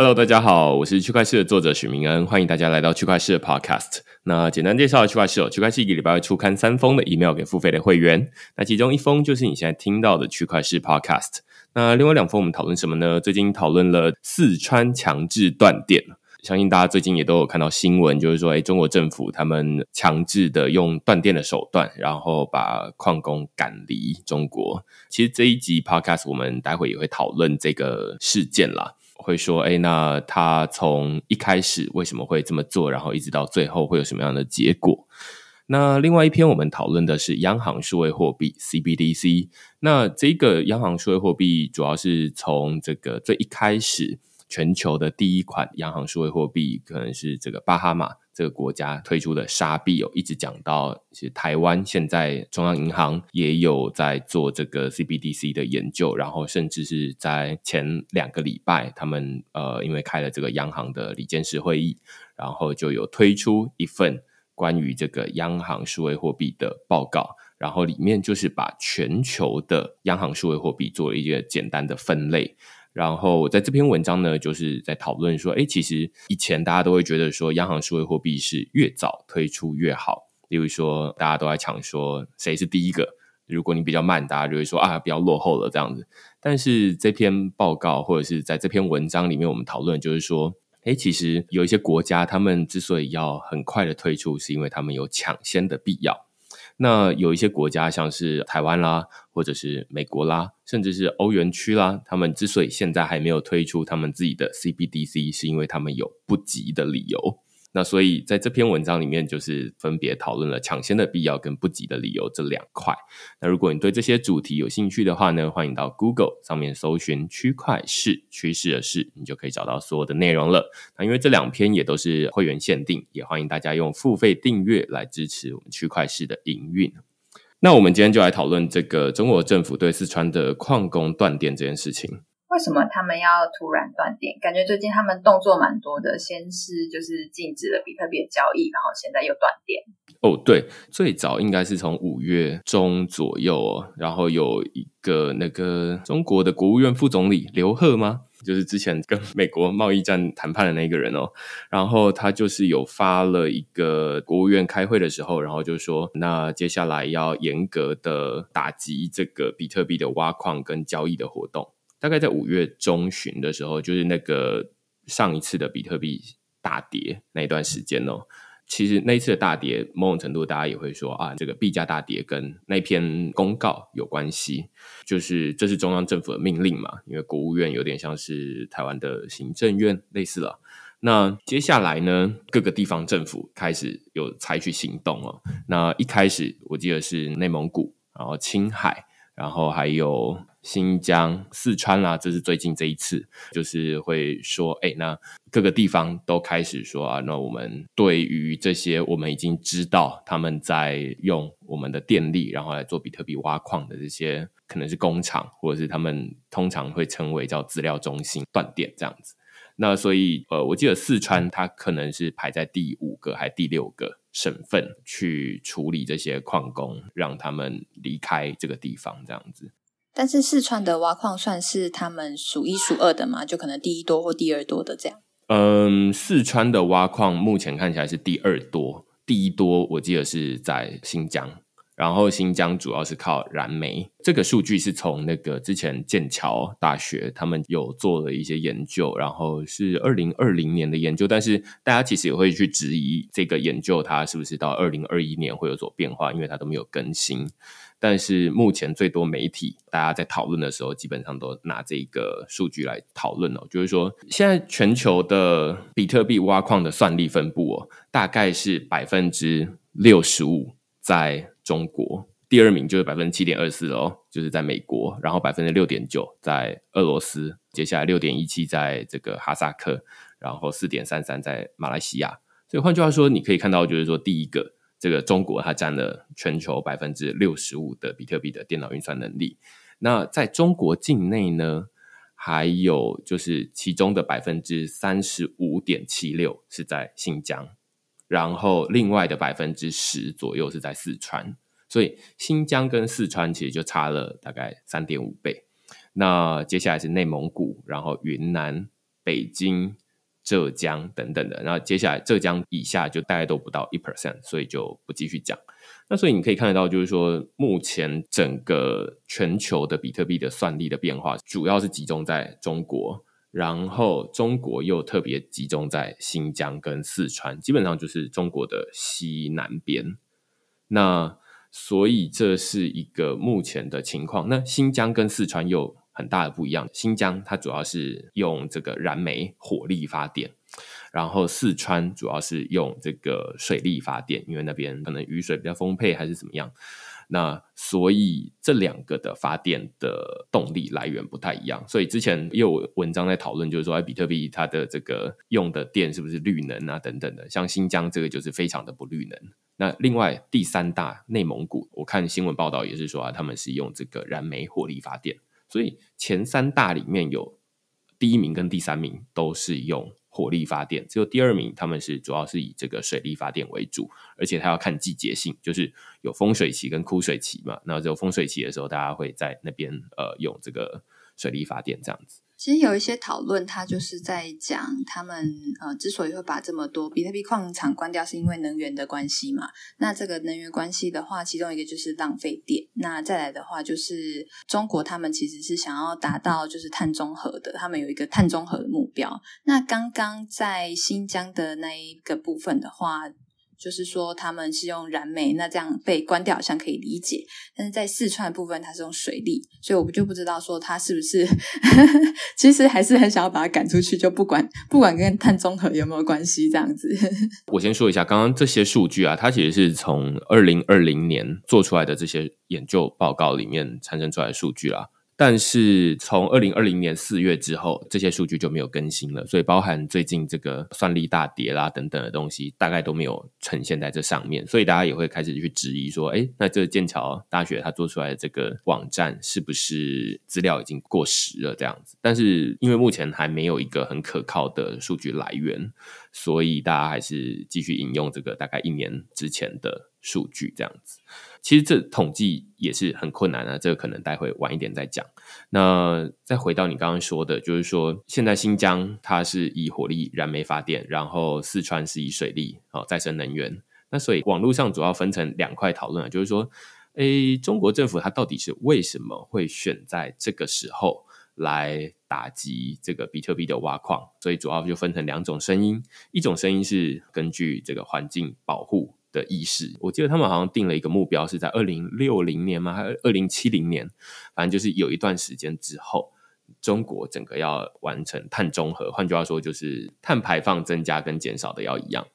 Hello，大家好，我是区块市的作者许明恩，欢迎大家来到区块市的 Podcast。那简单介绍区块市哦，区块市一个礼拜会出刊三封的 email 给付费的会员，那其中一封就是你现在听到的区块市 Podcast。那另外两封我们讨论什么呢？最近讨论了四川强制断电，相信大家最近也都有看到新闻，就是说，哎，中国政府他们强制的用断电的手段，然后把矿工赶离中国。其实这一集 Podcast 我们待会也会讨论这个事件啦。会说，哎，那他从一开始为什么会这么做，然后一直到最后会有什么样的结果？那另外一篇我们讨论的是央行数位货币 CBDC。那这个央行数位货币主要是从这个最一开始，全球的第一款央行数位货币可能是这个巴哈马。这个国家推出的沙币有一直讲到，其实台湾现在中央银行也有在做这个 CBDC 的研究，然后甚至是在前两个礼拜，他们呃因为开了这个央行的理监事会议，然后就有推出一份关于这个央行数位货币的报告，然后里面就是把全球的央行数位货币做了一个简单的分类。然后在这篇文章呢，就是在讨论说，哎，其实以前大家都会觉得说，央行数位货币是越早推出越好。例如说，大家都在抢说谁是第一个，如果你比较慢，大家就会说啊，比较落后了这样子。但是这篇报告或者是在这篇文章里面，我们讨论就是说，哎，其实有一些国家，他们之所以要很快的推出，是因为他们有抢先的必要。那有一些国家，像是台湾啦，或者是美国啦，甚至是欧元区啦，他们之所以现在还没有推出他们自己的 CBDC，是因为他们有不急的理由。那所以在这篇文章里面，就是分别讨论了抢先的必要跟不急的理由这两块。那如果你对这些主题有兴趣的话呢，欢迎到 Google 上面搜寻“区块市趋势的事”，你就可以找到所有的内容了。那因为这两篇也都是会员限定，也欢迎大家用付费订阅来支持我们区块市的营运。那我们今天就来讨论这个中国政府对四川的矿工断电这件事情。为什么他们要突然断电？感觉最近他们动作蛮多的，先是就是禁止了比特币的交易，然后现在又断电。哦，对，最早应该是从五月中左右，然后有一个那个中国的国务院副总理刘鹤吗？就是之前跟美国贸易战谈判的那个人哦，然后他就是有发了一个国务院开会的时候，然后就说，那接下来要严格的打击这个比特币的挖矿跟交易的活动。大概在五月中旬的时候，就是那个上一次的比特币大跌那一段时间哦。其实那一次的大跌，某种程度大家也会说啊，这个币价大跌跟那篇公告有关系。就是这是中央政府的命令嘛，因为国务院有点像是台湾的行政院类似了。那接下来呢，各个地方政府开始有采取行动哦。那一开始我记得是内蒙古，然后青海，然后还有。新疆、四川啦，这是最近这一次，就是会说，哎，那各个地方都开始说啊，那我们对于这些我们已经知道他们在用我们的电力，然后来做比特币挖矿的这些，可能是工厂，或者是他们通常会称为叫资料中心断电这样子。那所以，呃，我记得四川它可能是排在第五个还第六个省份去处理这些矿工，让他们离开这个地方这样子。但是四川的挖矿算是他们数一数二的吗？就可能第一多或第二多的这样？嗯，四川的挖矿目前看起来是第二多，第一多我记得是在新疆，然后新疆主要是靠燃煤。这个数据是从那个之前剑桥大学他们有做了一些研究，然后是二零二零年的研究，但是大家其实也会去质疑这个研究它是不是到二零二一年会有所变化，因为它都没有更新。但是目前最多媒体大家在讨论的时候，基本上都拿这个数据来讨论哦，就是说现在全球的比特币挖矿的算力分布哦，大概是百分之六十五在中国，第二名就是百分之七点二四哦，就是在美国，然后百分之六点九在俄罗斯，接下来六点一七在这个哈萨克，然后四点三三在马来西亚。所以换句话说，你可以看到，就是说第一个。这个中国它占了全球百分之六十五的比特币的电脑运算能力。那在中国境内呢，还有就是其中的百分之三十五点七六是在新疆，然后另外的百分之十左右是在四川。所以新疆跟四川其实就差了大概三点五倍。那接下来是内蒙古，然后云南、北京。浙江等等的，然后接下来浙江以下就大概都不到一 percent，所以就不继续讲。那所以你可以看得到，就是说目前整个全球的比特币的算力的变化，主要是集中在中国，然后中国又特别集中在新疆跟四川，基本上就是中国的西南边。那所以这是一个目前的情况。那新疆跟四川又。很大的不一样。新疆它主要是用这个燃煤火力发电，然后四川主要是用这个水力发电，因为那边可能雨水比较丰沛还是怎么样。那所以这两个的发电的动力来源不太一样。所以之前也有文章在讨论，就是说，哎，比特币它的这个用的电是不是绿能啊等等的。像新疆这个就是非常的不绿能。那另外第三大内蒙古，我看新闻报道也是说啊，他们是用这个燃煤火力发电。所以前三大里面有第一名跟第三名都是用火力发电，只有第二名他们是主要是以这个水力发电为主，而且它要看季节性，就是有丰水期跟枯水期嘛。那只有丰水期的时候，大家会在那边呃用这个水力发电这样子。其实有一些讨论，他就是在讲他们呃，之所以会把这么多比特币矿场关掉，是因为能源的关系嘛。那这个能源关系的话，其中一个就是浪费电。那再来的话，就是中国他们其实是想要达到就是碳中和的，他们有一个碳中和的目标。那刚刚在新疆的那一个部分的话。就是说他们是用燃煤，那这样被关掉好像可以理解。但是在四川的部分，它是用水利，所以我们就不知道说它是不是，其实还是很想要把它赶出去，就不管不管跟碳中和有没有关系这样子。我先说一下，刚刚这些数据啊，它其实是从二零二零年做出来的这些研究报告里面产生出来的数据啦。但是从二零二零年四月之后，这些数据就没有更新了，所以包含最近这个算力大跌啦等等的东西，大概都没有呈现在这上面，所以大家也会开始去质疑说，哎，那这剑桥大学它做出来的这个网站是不是资料已经过时了这样子？但是因为目前还没有一个很可靠的数据来源，所以大家还是继续引用这个大概一年之前的数据这样子。其实这统计也是很困难啊，这个可能待会晚一点再讲。那再回到你刚刚说的，就是说现在新疆它是以火力燃煤发电，然后四川是以水力哦再生能源。那所以网络上主要分成两块讨论啊，就是说，诶，中国政府它到底是为什么会选在这个时候来打击这个比特币的挖矿？所以主要就分成两种声音，一种声音是根据这个环境保护。的意识，我记得他们好像定了一个目标，是在二零六零年吗？还是二零七零年？反正就是有一段时间之后，中国整个要完成碳中和。换句话说，就是碳排放增加跟减少的要一样。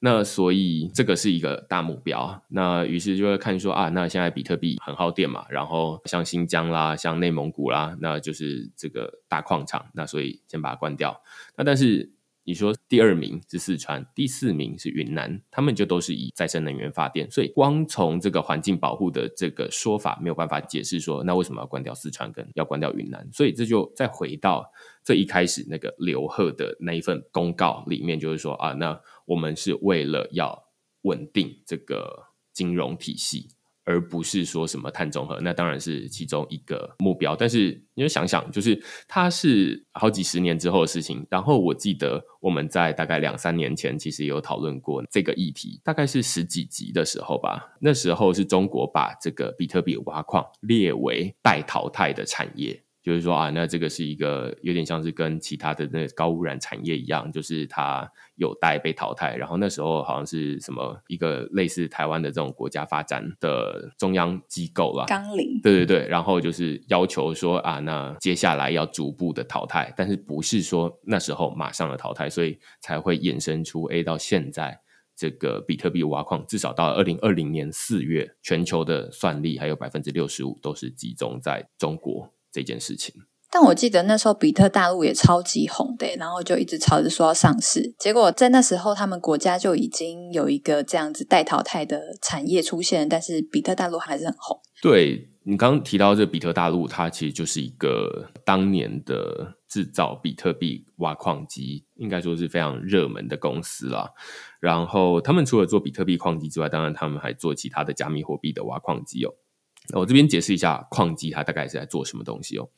那所以这个是一个大目标。那于是就会看说啊，那现在比特币很耗电嘛，然后像新疆啦、像内蒙古啦，那就是这个大矿场，那所以先把它关掉。那但是。你说第二名是四川，第四名是云南，他们就都是以再生能源发电，所以光从这个环境保护的这个说法没有办法解释说，那为什么要关掉四川跟要关掉云南？所以这就再回到这一开始那个刘贺的那一份公告里面，就是说啊，那我们是为了要稳定这个金融体系而不是说什么碳中和，那当然是其中一个目标。但是你就想想，就是它是好几十年之后的事情。然后我记得我们在大概两三年前，其实有讨论过这个议题，大概是十几集的时候吧。那时候是中国把这个比特币挖矿列为待淘汰的产业。就是说啊，那这个是一个有点像是跟其他的那高污染产业一样，就是它有待被淘汰。然后那时候好像是什么一个类似台湾的这种国家发展的中央机构啦，纲领，对对对，然后就是要求说啊，那接下来要逐步的淘汰，但是不是说那时候马上的淘汰，所以才会衍生出 A 到现在这个比特币挖矿，至少到二零二零年四月，全球的算力还有百分之六十五都是集中在中国。这件事情，但我记得那时候比特大陆也超级红的，然后就一直吵着说要上市。结果在那时候，他们国家就已经有一个这样子待淘汰的产业出现，但是比特大陆还是很红。对你刚刚提到这比特大陆，它其实就是一个当年的制造比特币挖矿机，应该说是非常热门的公司啦。然后他们除了做比特币矿机之外，当然他们还做其他的加密货币的挖矿机哦。我这边解释一下矿机它大概是在做什么东西哦，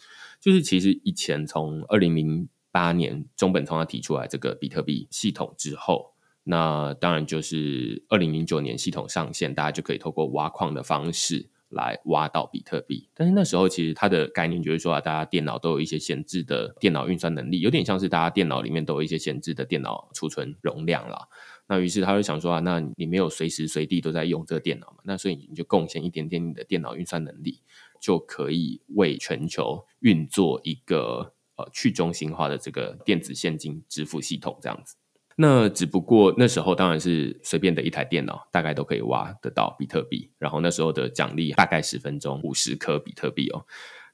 就是其实以前从二零零八年中本聪他提出来这个比特币系统之后，那当然就是二零零九年系统上线，大家就可以透过挖矿的方式来挖到比特币。但是那时候其实它的概念就是说啊，大家电脑都有一些闲置的电脑运算能力，有点像是大家电脑里面都有一些闲置的电脑储存容量了。那于是他就想说啊，那你没有随时随地都在用这个电脑嘛？那所以你就贡献一点点你的电脑运算能力，就可以为全球运作一个呃去中心化的这个电子现金支付系统这样子。那只不过那时候当然是随便的一台电脑，大概都可以挖得到比特币。然后那时候的奖励大概十分钟五十颗比特币哦。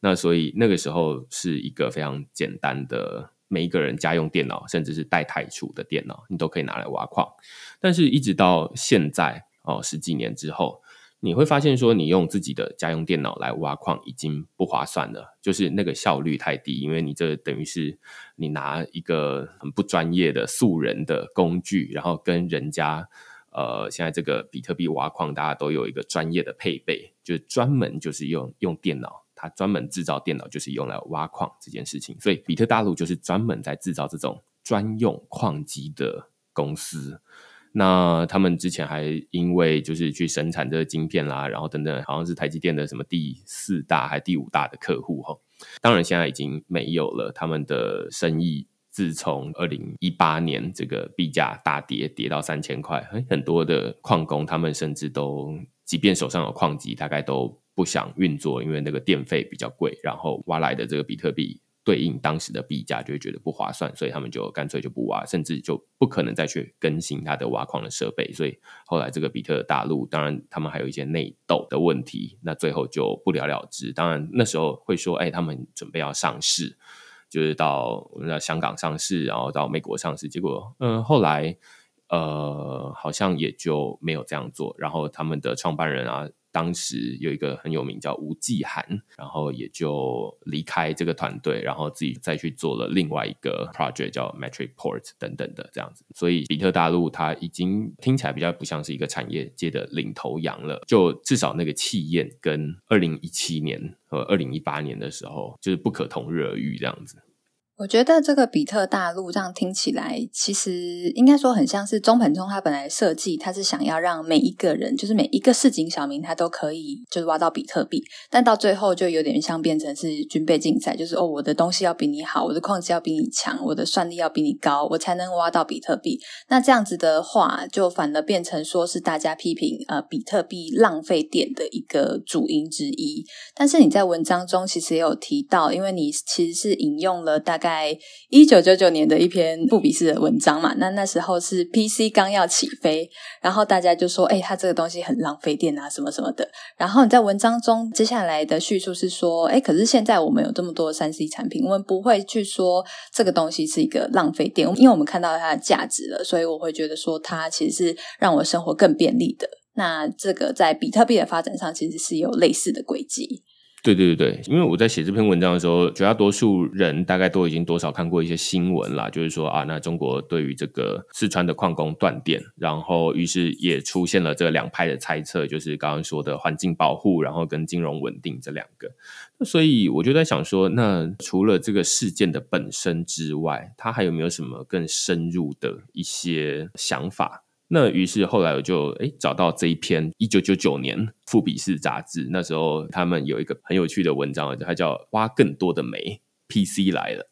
那所以那个时候是一个非常简单的。每一个人家用电脑，甚至是带台储的电脑，你都可以拿来挖矿。但是，一直到现在哦，十几年之后，你会发现说，你用自己的家用电脑来挖矿已经不划算了，就是那个效率太低，因为你这等于是你拿一个很不专业的素人的工具，然后跟人家呃，现在这个比特币挖矿，大家都有一个专业的配备，就专门就是用用电脑。他专门制造电脑，就是用来挖矿这件事情，所以比特大陆就是专门在制造这种专用矿机的公司。那他们之前还因为就是去生产这个晶片啦，然后等等，好像是台积电的什么第四大还第五大的客户哈。当然现在已经没有了，他们的生意自从二零一八年这个币价大跌，跌到三千块，很多的矿工他们甚至都，即便手上有矿机，大概都。不想运作，因为那个电费比较贵，然后挖来的这个比特币对应当时的币价，就会觉得不划算，所以他们就干脆就不挖，甚至就不可能再去更新它的挖矿的设备。所以后来这个比特大陆，当然他们还有一些内斗的问题，那最后就不了了之。当然那时候会说，哎，他们准备要上市，就是到那香港上市，然后到美国上市，结果嗯，后来呃好像也就没有这样做。然后他们的创办人啊。当时有一个很有名叫吴继涵，然后也就离开这个团队，然后自己再去做了另外一个 project 叫 Metric Port 等等的这样子。所以比特大陆它已经听起来比较不像是一个产业界的领头羊了，就至少那个气焰跟二零一七年和二零一八年的时候就是不可同日而语这样子。我觉得这个比特大陆这样听起来，其实应该说很像是中本聪他本来设计，他是想要让每一个人，就是每一个市井小民，他都可以就是挖到比特币，但到最后就有点像变成是军备竞赛，就是哦，我的东西要比你好，我的矿机要比你强，我的算力要比你高，我才能挖到比特币。那这样子的话，就反而变成说是大家批评呃比特币浪费电的一个主因之一。但是你在文章中其实也有提到，因为你其实是引用了大概。在一九九九年的一篇布比式的文章嘛，那那时候是 PC 刚要起飞，然后大家就说：“哎，它这个东西很浪费电啊，什么什么的。”然后你在文章中接下来的叙述是说：“哎，可是现在我们有这么多三 C 产品，我们不会去说这个东西是一个浪费电，因为我们看到它的价值了，所以我会觉得说它其实是让我生活更便利的。那这个在比特币的发展上其实是有类似的轨迹。”对对对对，因为我在写这篇文章的时候，绝大多数人大概都已经多少看过一些新闻啦，就是说啊，那中国对于这个四川的矿工断电，然后于是也出现了这两派的猜测，就是刚刚说的环境保护，然后跟金融稳定这两个。所以我就在想说，那除了这个事件的本身之外，它还有没有什么更深入的一些想法？那于是后来我就诶找到这一篇一九九九年《富比士》杂志，那时候他们有一个很有趣的文章，它叫“挖更多的煤 ”，PC 来了。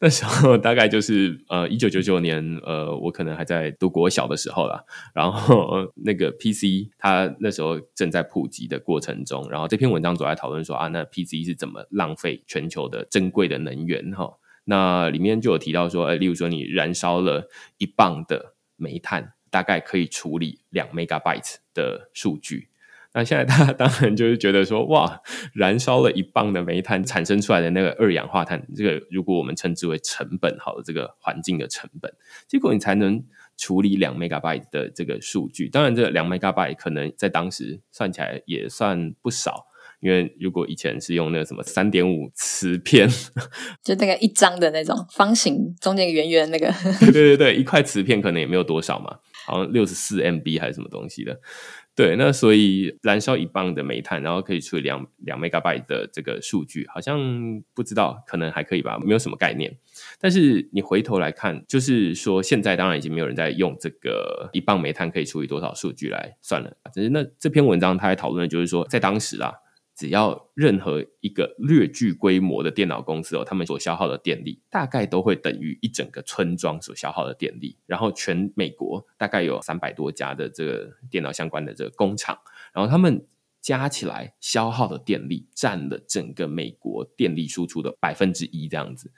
那时候大概就是呃一九九九年，呃我可能还在读国小的时候啦。然后那个 PC 它那时候正在普及的过程中，然后这篇文章主要讨论说啊，那 PC 是怎么浪费全球的珍贵的能源哈？那里面就有提到说，呃，例如说你燃烧了一磅的煤炭。大概可以处理两 megabyte 的数据。那现在大家当然就是觉得说，哇，燃烧了一磅的煤炭产生出来的那个二氧化碳，这个如果我们称之为成本，好的这个环境的成本，结果你才能处理两 megabyte 的这个数据。当然，这两 megabyte 可能在当时算起来也算不少。因为如果以前是用那个什么三点五磁片，就那个一张的那种方形，中间圆圆那个，对对对，一块磁片可能也没有多少嘛，好像六十四 MB 还是什么东西的。对，那所以燃烧一磅的煤炭，然后可以处理两两 megabyte 的这个数据，好像不知道，可能还可以吧，没有什么概念。但是你回头来看，就是说现在当然已经没有人在用这个一磅煤炭可以处理多少数据来算了。只是那这篇文章他还讨论的就是说，在当时啊。只要任何一个略具规模的电脑公司哦，他们所消耗的电力大概都会等于一整个村庄所消耗的电力。然后全美国大概有三百多家的这个电脑相关的这个工厂，然后他们加起来消耗的电力占了整个美国电力输出的百分之一这样子。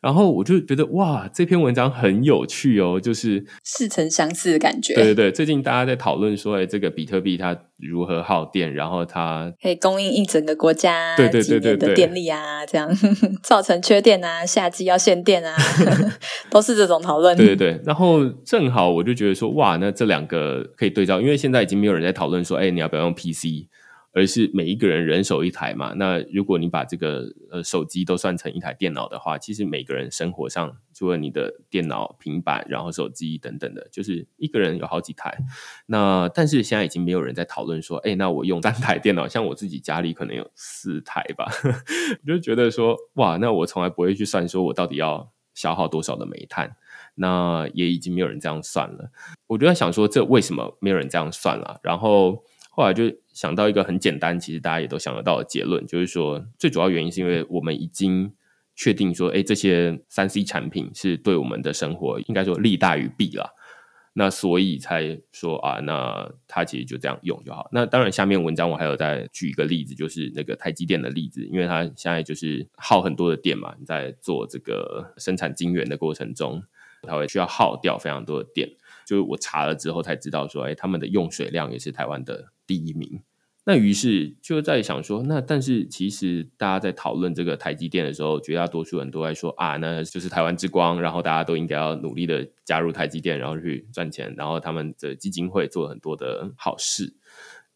然后我就觉得哇，这篇文章很有趣哦，就是似曾相似的感觉。对对对，最近大家在讨论说，哎，这个比特币它如何耗电，然后它可以供应一整个国家对对对对的电力啊，这样 造成缺电啊，夏季要限电啊，都是这种讨论。对对对，然后正好我就觉得说，哇，那这两个可以对照，因为现在已经没有人在讨论说，哎，你要不要用 PC。而是每一个人人手一台嘛。那如果你把这个呃手机都算成一台电脑的话，其实每个人生活上除了你的电脑、平板，然后手机等等的，就是一个人有好几台。那但是现在已经没有人在讨论说，哎，那我用三台电脑，像我自己家里可能有四台吧，我 就觉得说，哇，那我从来不会去算说我到底要消耗多少的煤炭。那也已经没有人这样算了。我就在想说，这为什么没有人这样算了？然后。后来就想到一个很简单，其实大家也都想得到的结论，就是说最主要原因是因为我们已经确定说，哎，这些三 C 产品是对我们的生活应该说利大于弊了，那所以才说啊，那它其实就这样用就好。那当然，下面文章我还有再举一个例子，就是那个台积电的例子，因为它现在就是耗很多的电嘛，你在做这个生产晶圆的过程中，它会需要耗掉非常多的电。就是我查了之后才知道说，哎，他们的用水量也是台湾的第一名。那于是就在想说，那但是其实大家在讨论这个台积电的时候，绝大多数人都在说啊，那就是台湾之光，然后大家都应该要努力的加入台积电，然后去赚钱，然后他们的基金会做了很多的好事，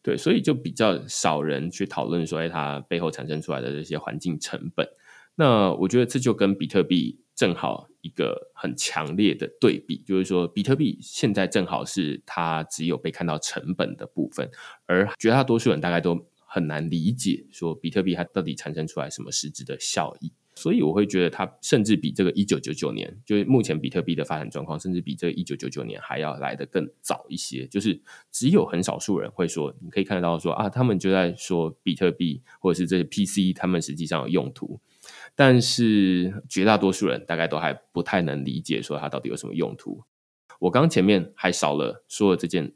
对，所以就比较少人去讨论说，哎，它背后产生出来的这些环境成本。那我觉得这就跟比特币。正好一个很强烈的对比，就是说，比特币现在正好是它只有被看到成本的部分，而绝大多数人大概都很难理解，说比特币它到底产生出来什么实质的效益。所以我会觉得它甚至比这个一九九九年，就是目前比特币的发展状况，甚至比这个一九九九年还要来得更早一些。就是只有很少数人会说，你可以看得到说啊，他们就在说比特币或者是这些 PC，他们实际上有用途。但是绝大多数人大概都还不太能理解，说它到底有什么用途。我刚前面还少了说了这件，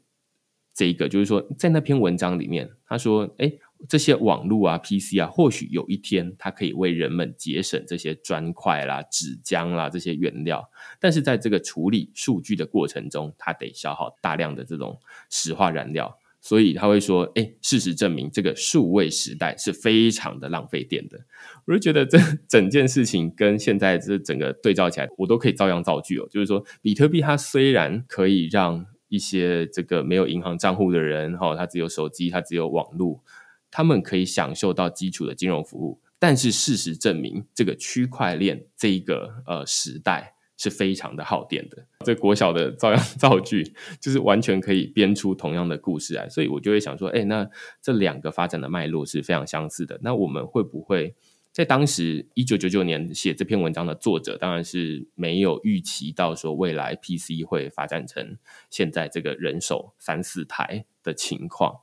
这一个就是说，在那篇文章里面，他说：“哎，这些网络啊、PC 啊，或许有一天它可以为人们节省这些砖块啦、纸浆啦这些原料，但是在这个处理数据的过程中，它得消耗大量的这种石化燃料。”所以他会说：“哎，事实证明，这个数位时代是非常的浪费电的。”我就觉得这 整件事情跟现在这整个对照起来，我都可以照样造句哦。就是说，比特币它虽然可以让一些这个没有银行账户的人，哈，他只有手机，他只有网络，他们可以享受到基础的金融服务。但是事实证明，这个区块链这一个呃时代是非常的耗电的。这国小的照样 造句，就是完全可以编出同样的故事来。所以我就会想说，哎，那这两个发展的脉络是非常相似的。那我们会不会在当时一九九九年写这篇文章的作者，当然是没有预期到说未来 PC 会发展成现在这个人手三四台的情况。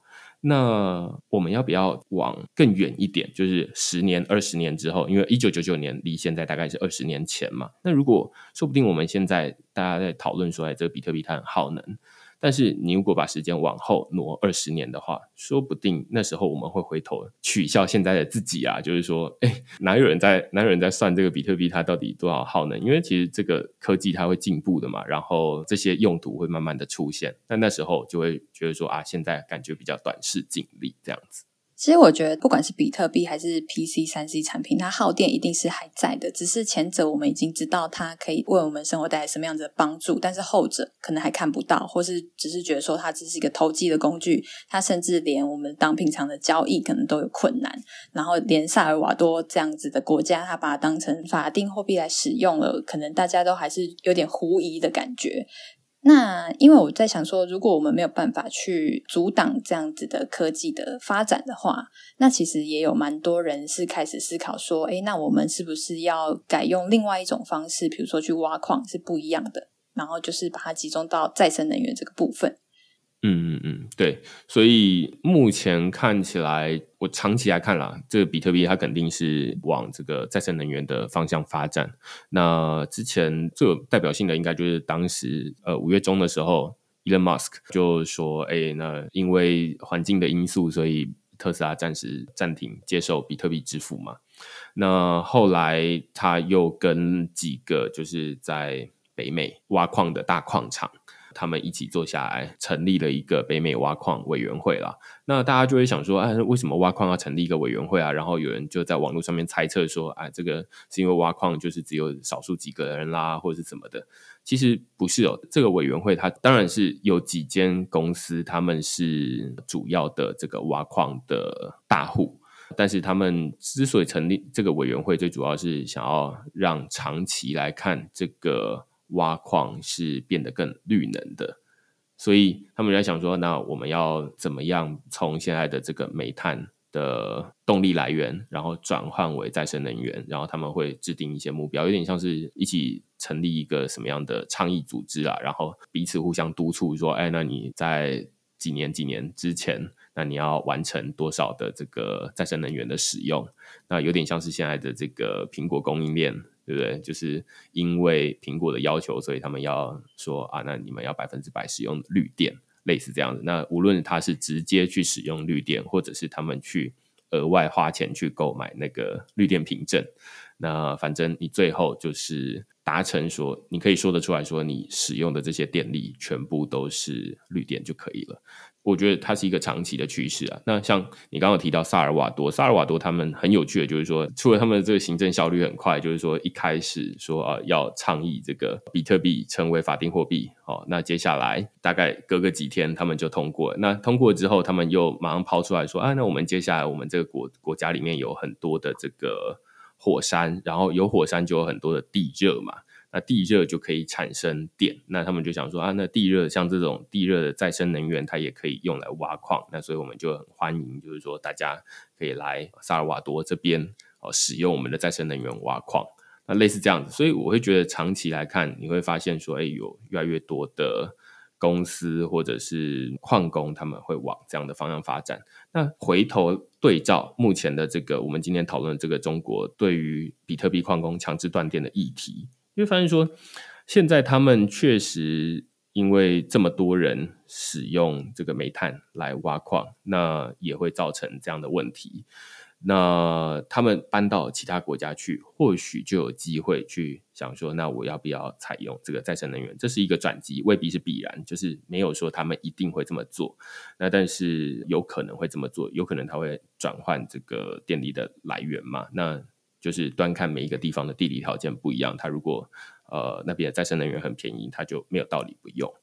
那我们要不要往更远一点？就是十年、二十年之后，因为一九九九年离现在大概是二十年前嘛。那如果说不定我们现在大家在讨论说，哎，这个比特币它很耗能。但是你如果把时间往后挪二十年的话，说不定那时候我们会回头取笑现在的自己啊，就是说，哎，哪有人在哪有人在算这个比特币它到底多少耗能？因为其实这个科技它会进步的嘛，然后这些用途会慢慢的出现，但那时候就会觉得说啊，现在感觉比较短视尽力这样子。其实我觉得，不管是比特币还是 PC 三 C 产品，它耗电一定是还在的。只是前者我们已经知道它可以为我们生活带来什么样子的帮助，但是后者可能还看不到，或是只是觉得说它只是一个投机的工具。它甚至连我们当平常的交易可能都有困难。然后连萨尔瓦多这样子的国家，它把它当成法定货币来使用了，可能大家都还是有点狐疑的感觉。那因为我在想说，如果我们没有办法去阻挡这样子的科技的发展的话，那其实也有蛮多人是开始思考说，哎，那我们是不是要改用另外一种方式，比如说去挖矿是不一样的，然后就是把它集中到再生能源这个部分。嗯嗯嗯，对，所以目前看起来，我长期来看啦，这个比特币它肯定是往这个再生能源的方向发展。那之前最有代表性的，应该就是当时呃五月中的时候，Elon Musk 就说，哎，那因为环境的因素，所以特斯拉暂时暂停接受比特币支付嘛。那后来他又跟几个就是在北美挖矿的大矿场。他们一起坐下来，成立了一个北美挖矿委员会啦。那大家就会想说，哎，为什么挖矿要成立一个委员会啊？然后有人就在网络上面猜测说，哎，这个是因为挖矿就是只有少数几个人啦，或者是怎么的？其实不是哦。这个委员会它当然是有几间公司，他们是主要的这个挖矿的大户，但是他们之所以成立这个委员会，最主要是想要让长期来看这个。挖矿是变得更绿能的，所以他们在想说，那我们要怎么样从现在的这个煤炭的动力来源，然后转换为再生能源？然后他们会制定一些目标，有点像是一起成立一个什么样的倡议组织啊？然后彼此互相督促，说，哎，那你在几年几年之前，那你要完成多少的这个再生能源的使用？那有点像是现在的这个苹果供应链。对不对？就是因为苹果的要求，所以他们要说啊，那你们要百分之百使用绿电，类似这样子。那无论他是直接去使用绿电，或者是他们去额外花钱去购买那个绿电凭证，那反正你最后就是达成说，你可以说得出来说，你使用的这些电力全部都是绿电就可以了。我觉得它是一个长期的趋势啊。那像你刚刚提到萨尔瓦多，萨尔瓦多他们很有趣的，就是说，除了他们的这个行政效率很快，就是说一开始说啊要倡议这个比特币成为法定货币，哦，那接下来大概隔个几天他们就通过。那通过之后，他们又马上抛出来说啊，那我们接下来我们这个国国家里面有很多的这个火山，然后有火山就有很多的地热嘛。那地热就可以产生电，那他们就想说啊，那地热像这种地热的再生能源，它也可以用来挖矿，那所以我们就很欢迎，就是说大家可以来萨尔瓦多这边哦，使用我们的再生能源挖矿，那类似这样子，所以我会觉得长期来看，你会发现说，哎，有越来越多的公司或者是矿工，他们会往这样的方向发展。那回头对照目前的这个，我们今天讨论这个中国对于比特币矿工强制断电的议题。因为发现说，现在他们确实因为这么多人使用这个煤炭来挖矿，那也会造成这样的问题。那他们搬到其他国家去，或许就有机会去想说，那我要不要采用这个再生能源？这是一个转机，未必是必然，就是没有说他们一定会这么做。那但是有可能会这么做，有可能他会转换这个电力的来源嘛？那。就是端看每一个地方的地理条件不一样，它如果呃那边的再生能源很便宜，它就没有道理不用。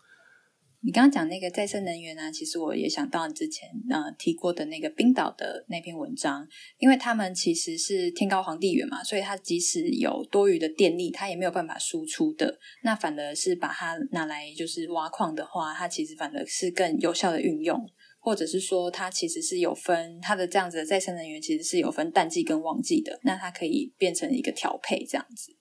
你刚刚讲那个再生能源呢，其实我也想到你之前呃提过的那个冰岛的那篇文章，因为他们其实是天高皇帝远嘛，所以它即使有多余的电力，它也没有办法输出的。那反而是把它拿来就是挖矿的话，它其实反而是更有效的运用，或者是说它其实是有分它的这样子的再生能源其实是有分淡季跟旺季的，那它可以变成一个调配这样子。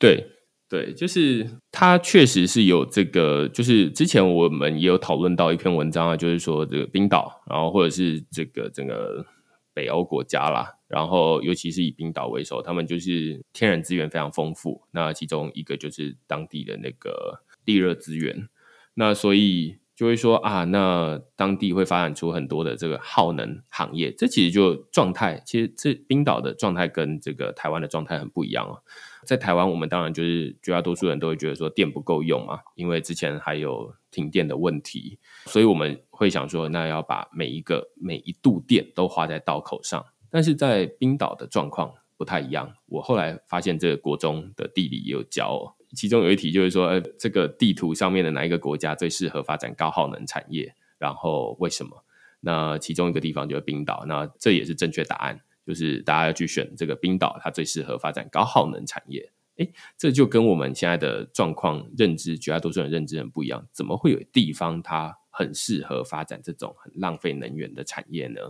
对。对，就是它确实是有这个，就是之前我们也有讨论到一篇文章啊，就是说这个冰岛，然后或者是这个整个北欧国家啦，然后尤其是以冰岛为首，他们就是天然资源非常丰富，那其中一个就是当地的那个地热资源，那所以就会说啊，那当地会发展出很多的这个耗能行业，这其实就状态，其实这冰岛的状态跟这个台湾的状态很不一样哦。在台湾，我们当然就是绝大多数人都会觉得说电不够用嘛，因为之前还有停电的问题，所以我们会想说，那要把每一个每一度电都花在刀口上。但是在冰岛的状况不太一样。我后来发现，这个国中的地理也有教，哦其中有一题就是说，呃，这个地图上面的哪一个国家最适合发展高耗能产业？然后为什么？那其中一个地方就是冰岛，那这也是正确答案。就是大家要去选这个冰岛，它最适合发展高耗能产业。诶，这就跟我们现在的状况认知，绝大多数人认知很不一样。怎么会有地方它很适合发展这种很浪费能源的产业呢？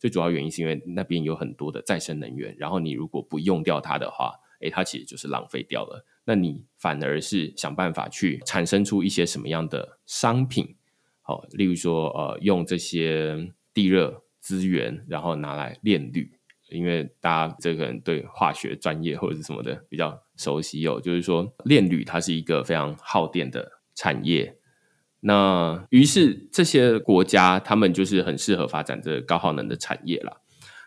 最主要原因是因为那边有很多的再生能源，然后你如果不用掉它的话，诶，它其实就是浪费掉了。那你反而是想办法去产生出一些什么样的商品？好，例如说，呃，用这些地热资源，然后拿来炼铝。因为大家这个人对化学专业或者是什么的比较熟悉哦，就是说炼铝它是一个非常耗电的产业。那于是这些国家他们就是很适合发展这个高耗能的产业了。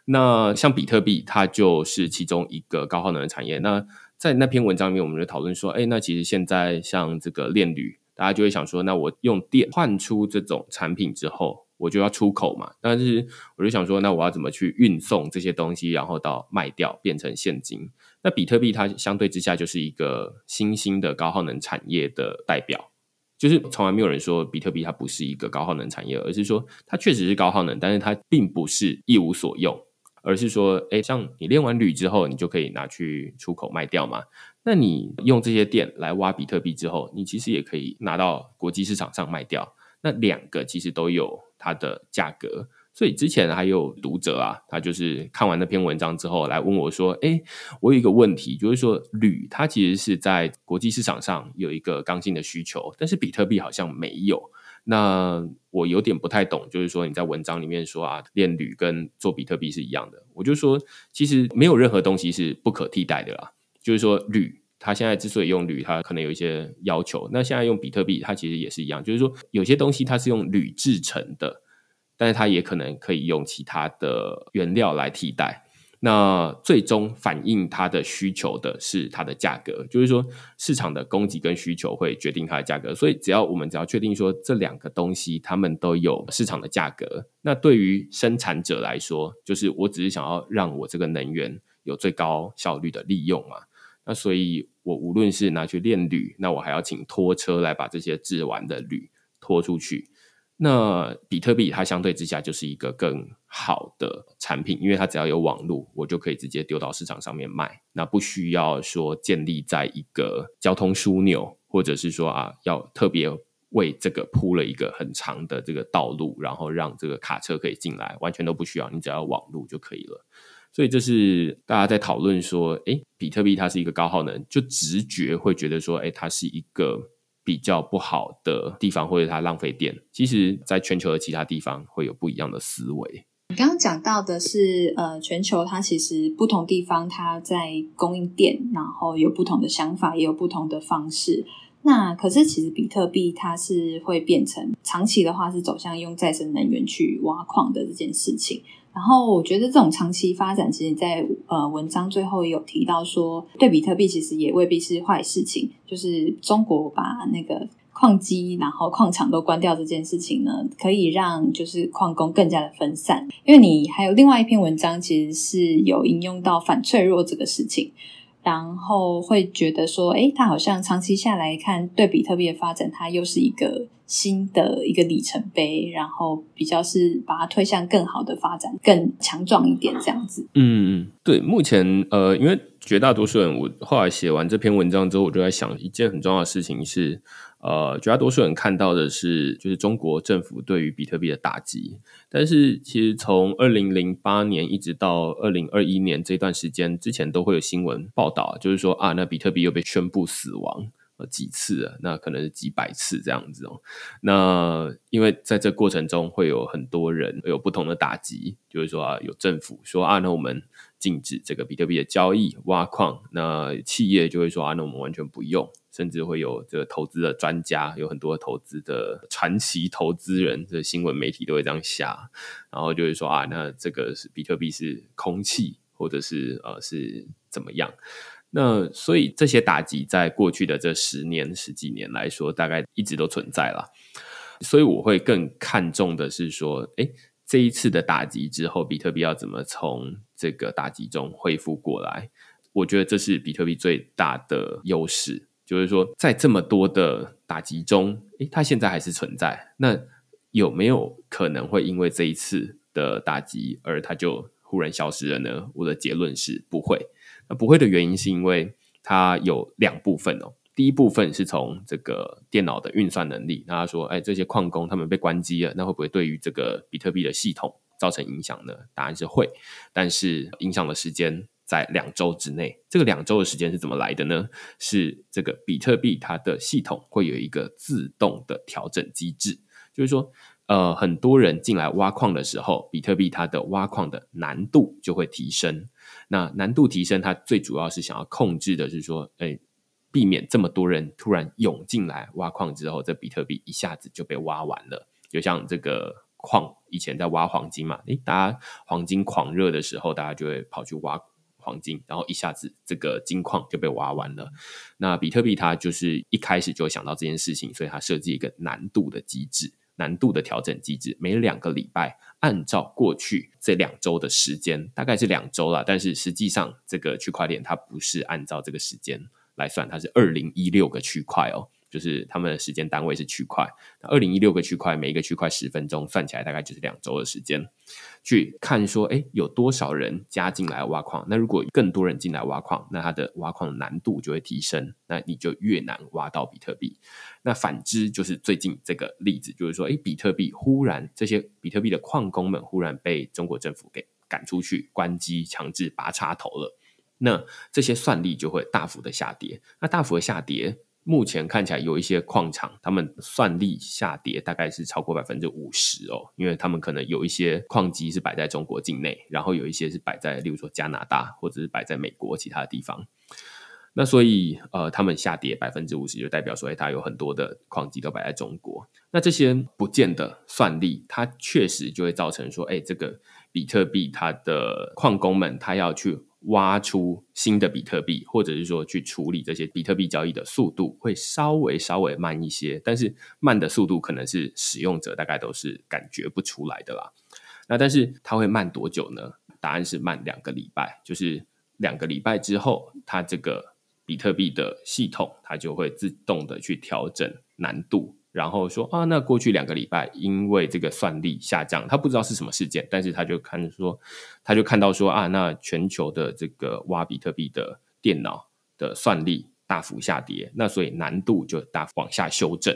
那像比特币，它就是其中一个高耗能的产业。那在那篇文章里面，我们就讨论说，哎，那其实现在像这个炼铝，大家就会想说，那我用电换出这种产品之后。我就要出口嘛，但是我就想说，那我要怎么去运送这些东西，然后到卖掉变成现金？那比特币它相对之下就是一个新兴的高耗能产业的代表，就是从来没有人说比特币它不是一个高耗能产业，而是说它确实是高耗能，但是它并不是一无所用，而是说，哎，像你炼完铝之后，你就可以拿去出口卖掉嘛。那你用这些电来挖比特币之后，你其实也可以拿到国际市场上卖掉。那两个其实都有。它的价格，所以之前还有读者啊，他就是看完那篇文章之后来问我说：“哎，我有一个问题，就是说铝它其实是在国际市场上有一个刚性的需求，但是比特币好像没有。那我有点不太懂，就是说你在文章里面说啊，炼铝跟做比特币是一样的，我就说其实没有任何东西是不可替代的啦。就是说铝。”它现在之所以用铝，它可能有一些要求。那现在用比特币，它其实也是一样，就是说有些东西它是用铝制成的，但是它也可能可以用其他的原料来替代。那最终反映它的需求的是它的价格，就是说市场的供给跟需求会决定它的价格。所以只要我们只要确定说这两个东西它们都有市场的价格，那对于生产者来说，就是我只是想要让我这个能源有最高效率的利用嘛。那所以，我无论是拿去炼铝，那我还要请拖车来把这些制完的铝拖出去。那比特币它相对之下就是一个更好的产品，因为它只要有网络，我就可以直接丢到市场上面卖。那不需要说建立在一个交通枢纽，或者是说啊，要特别为这个铺了一个很长的这个道路，然后让这个卡车可以进来，完全都不需要，你只要网络就可以了。所以这是大家在讨论说，哎，比特币它是一个高耗能，就直觉会觉得说，哎，它是一个比较不好的地方，或者它浪费电。其实，在全球的其他地方会有不一样的思维。你刚刚讲到的是，呃，全球它其实不同地方它在供应电，然后有不同的想法，也有不同的方式。那可是，其实比特币它是会变成长期的话是走向用再生能源去挖矿的这件事情。然后我觉得这种长期发展，其实，在呃文章最后有提到说，对比特币其实也未必是坏事情。就是中国把那个矿机，然后矿场都关掉这件事情呢，可以让就是矿工更加的分散。因为你还有另外一篇文章，其实是有引用到反脆弱这个事情。然后会觉得说，哎，它好像长期下来看，对比特币的发展，它又是一个新的一个里程碑，然后比较是把它推向更好的发展，更强壮一点这样子。嗯嗯，对，目前呃，因为绝大多数人，我后来写完这篇文章之后，我就在想一件很重要的事情是。呃，绝大多数人看到的是，就是中国政府对于比特币的打击。但是，其实从二零零八年一直到二零二一年这段时间之前，都会有新闻报道，就是说啊，那比特币又被宣布死亡呃几次了，那可能是几百次这样子哦。那因为在这过程中会有很多人有不同的打击，就是说啊，有政府说啊，那我们禁止这个比特币的交易挖矿，那企业就会说啊，那我们完全不用。甚至会有这个投资的专家，有很多投资的传奇投资人，这新闻媒体都会这样下，然后就会说啊，那这个是比特币是空气，或者是呃是怎么样？那所以这些打击在过去的这十年十几年来说，大概一直都存在了。所以我会更看重的是说，哎，这一次的打击之后，比特币要怎么从这个打击中恢复过来？我觉得这是比特币最大的优势。就是说，在这么多的打击中，诶，它现在还是存在。那有没有可能会因为这一次的打击而它就忽然消失了呢？我的结论是不会。那不会的原因是因为它有两部分哦。第一部分是从这个电脑的运算能力。那他说，哎，这些矿工他们被关机了，那会不会对于这个比特币的系统造成影响呢？答案是会，但是影响的时间。在两周之内，这个两周的时间是怎么来的呢？是这个比特币它的系统会有一个自动的调整机制，就是说，呃，很多人进来挖矿的时候，比特币它的挖矿的难度就会提升。那难度提升，它最主要是想要控制的是说，哎，避免这么多人突然涌进来挖矿之后，这比特币一下子就被挖完了。就像这个矿以前在挖黄金嘛，诶，大家黄金狂热的时候，大家就会跑去挖。黄金，然后一下子这个金矿就被挖完了。那比特币它就是一开始就想到这件事情，所以它设计一个难度的机制，难度的调整机制。每两个礼拜，按照过去这两周的时间，大概是两周了。但是实际上，这个区块链它不是按照这个时间来算，它是二零一六个区块哦。就是他们的时间单位是区块，二零一六个区块，每一个区块十分钟，算起来大概就是两周的时间。去看说，哎，有多少人加进来挖矿？那如果更多人进来挖矿，那它的挖矿难度就会提升，那你就越难挖到比特币。那反之，就是最近这个例子，就是说，哎，比特币忽然这些比特币的矿工们忽然被中国政府给赶出去，关机，强制拔插头了，那这些算力就会大幅的下跌。那大幅的下跌。目前看起来有一些矿场，他们算力下跌大概是超过百分之五十哦，因为他们可能有一些矿机是摆在中国境内，然后有一些是摆在，例如说加拿大或者是摆在美国其他地方。那所以呃，他们下跌百分之五十，就代表说，哎，它有很多的矿机都摆在中国。那这些不见的算力，它确实就会造成说，哎，这个比特币它的矿工们他要去。挖出新的比特币，或者是说去处理这些比特币交易的速度会稍微稍微慢一些，但是慢的速度可能是使用者大概都是感觉不出来的啦。那但是它会慢多久呢？答案是慢两个礼拜，就是两个礼拜之后，它这个比特币的系统它就会自动的去调整难度。然后说啊，那过去两个礼拜，因为这个算力下降，他不知道是什么事件，但是他就看说，他就看到说啊，那全球的这个挖比特币的电脑的算力大幅下跌，那所以难度就大幅往下修正。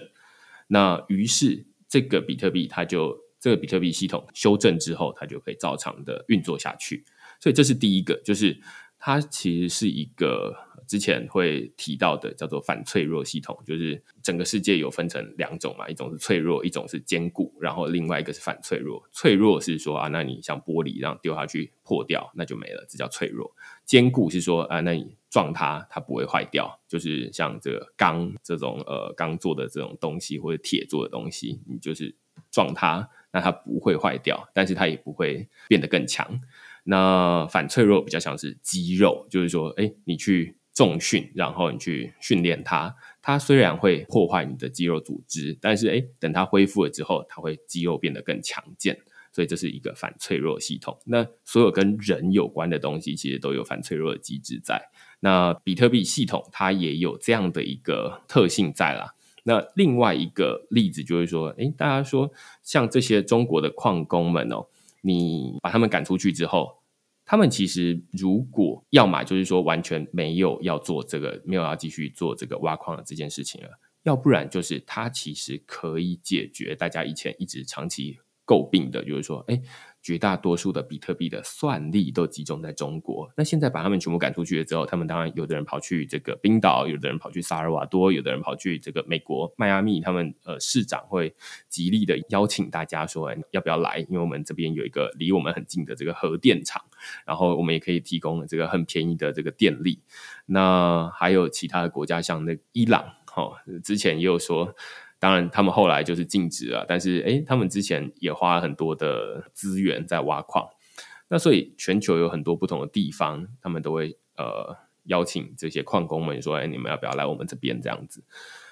那于是这个比特币，它就这个比特币系统修正之后，它就可以照常的运作下去。所以这是第一个，就是它其实是一个。之前会提到的叫做反脆弱系统，就是整个世界有分成两种嘛，一种是脆弱，一种是坚固，然后另外一个是反脆弱。脆弱是说啊，那你像玻璃这样丢下去破掉，那就没了，这叫脆弱。坚固是说啊，那你撞它，它不会坏掉，就是像这个钢这种呃钢做的这种东西或者铁做的东西，你就是撞它，那它不会坏掉，但是它也不会变得更强。那反脆弱比较像是肌肉，就是说，哎，你去。重训，然后你去训练它，它虽然会破坏你的肌肉组织，但是诶，等它恢复了之后，它会肌肉变得更强健，所以这是一个反脆弱系统。那所有跟人有关的东西，其实都有反脆弱的机制在。那比特币系统它也有这样的一个特性在啦。那另外一个例子就是说，诶，大家说像这些中国的矿工们哦，你把他们赶出去之后，他们其实如果要么就是说完全没有要做这个，没有要继续做这个挖矿的这件事情了，要不然就是他其实可以解决大家以前一直长期诟病的，就是说，诶。绝大多数的比特币的算力都集中在中国。那现在把他们全部赶出去了之后，他们当然有的人跑去这个冰岛，有的人跑去萨尔瓦多，有的人跑去这个美国迈阿密。他们呃市长会极力的邀请大家说，要不要来？因为我们这边有一个离我们很近的这个核电厂，然后我们也可以提供这个很便宜的这个电力。那还有其他的国家，像那伊朗，哈，之前也有说。当然，他们后来就是禁止了，但是诶，他们之前也花了很多的资源在挖矿。那所以全球有很多不同的地方，他们都会呃邀请这些矿工们说：“哎，你们要不要来我们这边？”这样子。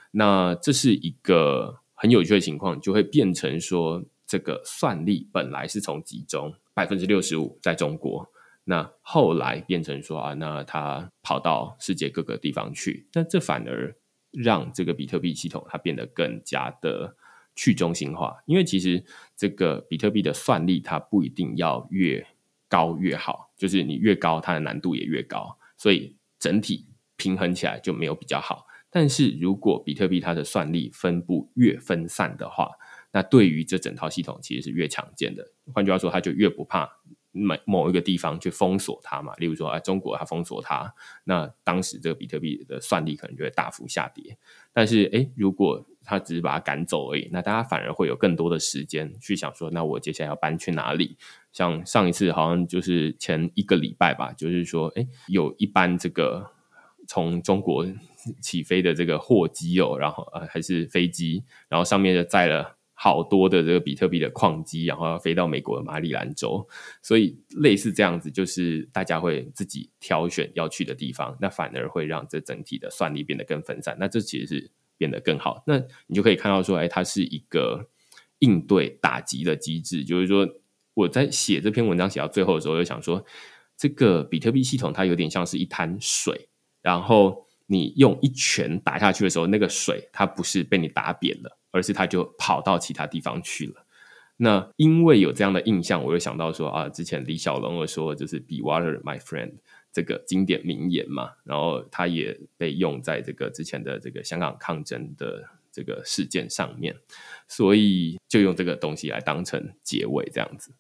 那这是一个很有趣的情况，就会变成说，这个算力本来是从集中百分之六十五在中国，那后来变成说啊，那他跑到世界各个地方去，那这反而。让这个比特币系统它变得更加的去中心化，因为其实这个比特币的算力它不一定要越高越好，就是你越高它的难度也越高，所以整体平衡起来就没有比较好。但是如果比特币它的算力分布越分散的话，那对于这整套系统其实是越强健的。换句话说，它就越不怕。某某一个地方去封锁它嘛，例如说，啊，中国它封锁它，那当时这个比特币的算力可能就会大幅下跌。但是，哎，如果它只是把它赶走而已，那大家反而会有更多的时间去想说，那我接下来要搬去哪里？像上一次好像就是前一个礼拜吧，就是说，哎，有一班这个从中国 起飞的这个货机哦，然后呃还是飞机，然后上面就载了。好多的这个比特币的矿机，然后要飞到美国的马里兰州，所以类似这样子，就是大家会自己挑选要去的地方，那反而会让这整体的算力变得更分散，那这其实是变得更好。那你就可以看到说，哎，它是一个应对打击的机制，就是说我在写这篇文章写到最后的时候，就想说，这个比特币系统它有点像是一滩水，然后你用一拳打下去的时候，那个水它不是被你打扁了。而是他就跑到其他地方去了。那因为有这样的印象，我就想到说啊，之前李小龙说就是 “Be water, my friend” 这个经典名言嘛，然后他也被用在这个之前的这个香港抗争的这个事件上面，所以就用这个东西来当成结尾这样子。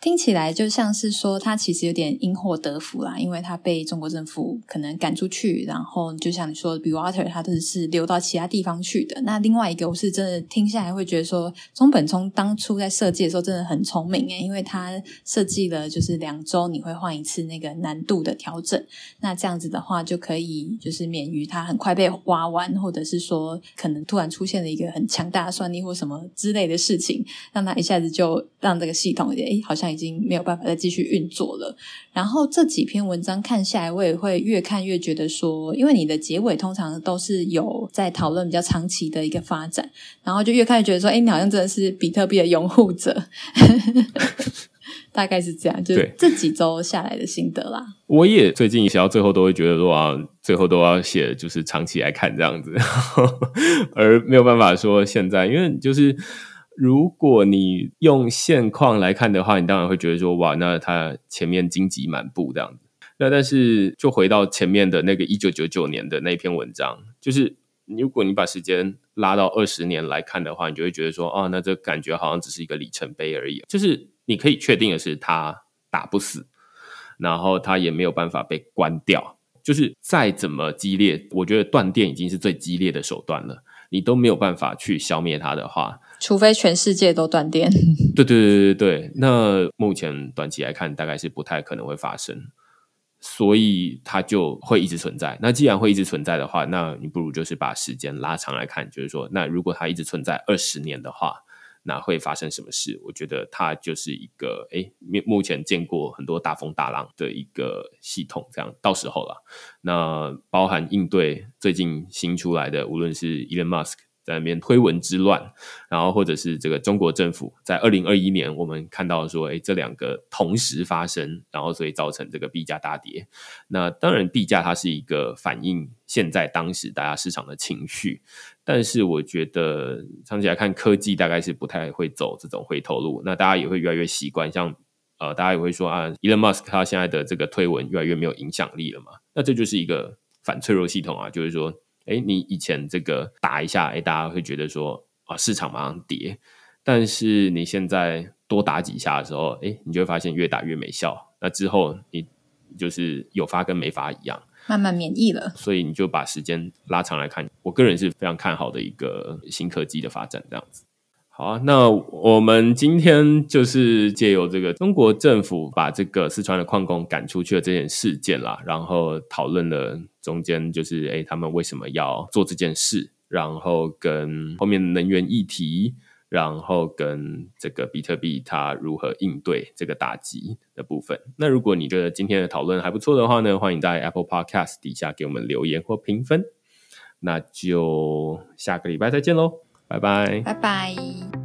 听起来就像是说，他其实有点因祸得福啦，因为他被中国政府可能赶出去，然后就像你说，Be Water，他都是流到其他地方去的。那另外一个，我是真的听下来会觉得说，中本聪当初在设计的时候真的很聪明诶，因为他设计了就是两周你会换一次那个难度的调整，那这样子的话就可以就是免于他很快被挖完，或者是说可能突然出现了一个很强大的算力或什么之类的事情，让他一下子就让这个系统诶好像。已经没有办法再继续运作了。然后这几篇文章看下来，我也会越看越觉得说，因为你的结尾通常都是有在讨论比较长期的一个发展，然后就越看越觉得说，哎，你好像真的是比特币的拥护者，大概是这样。就这几周下来的心得啦。我也最近写到最后都会觉得说啊，最后都要写就是长期来看这样子，而没有办法说现在，因为就是。如果你用现况来看的话，你当然会觉得说，哇，那它前面荆棘满布这样子。那但是就回到前面的那个一九九九年的那篇文章，就是如果你把时间拉到二十年来看的话，你就会觉得说，啊，那这感觉好像只是一个里程碑而已。就是你可以确定的是，它打不死，然后它也没有办法被关掉。就是再怎么激烈，我觉得断电已经是最激烈的手段了。你都没有办法去消灭它的话，除非全世界都断电。对对对对对，那目前短期来看，大概是不太可能会发生，所以它就会一直存在。那既然会一直存在的话，那你不如就是把时间拉长来看，就是说，那如果它一直存在二十年的话。那会发生什么事？我觉得它就是一个哎，目目前见过很多大风大浪的一个系统。这样到时候了，那包含应对最近新出来的，无论是 Elon Musk 在那边推文之乱，然后或者是这个中国政府在二零二一年，我们看到说，哎，这两个同时发生，然后所以造成这个币价大跌。那当然，币价它是一个反映现在当时大家市场的情绪，但是我觉得长期来看，科技大概是不太会走这种回头路。那大家也会越来越习惯，像呃，大家也会说啊，Elon Musk 他现在的这个推文越来越没有影响力了嘛？那这就是一个反脆弱系统啊，就是说。哎，你以前这个打一下，哎，大家会觉得说啊，市场马上跌。但是你现在多打几下的时候，哎，你就会发现越打越没效。那之后你就是有发跟没发一样，慢慢免疫了。所以你就把时间拉长来看，我个人是非常看好的一个新科技的发展，这样子。好啊，那我们今天就是借由这个中国政府把这个四川的矿工赶出去的这件事件啦，然后讨论了中间就是哎，他们为什么要做这件事，然后跟后面能源议题，然后跟这个比特币它如何应对这个打击的部分。那如果你觉得今天的讨论还不错的话呢，欢迎在 Apple Podcast 底下给我们留言或评分。那就下个礼拜再见喽，拜拜，拜拜。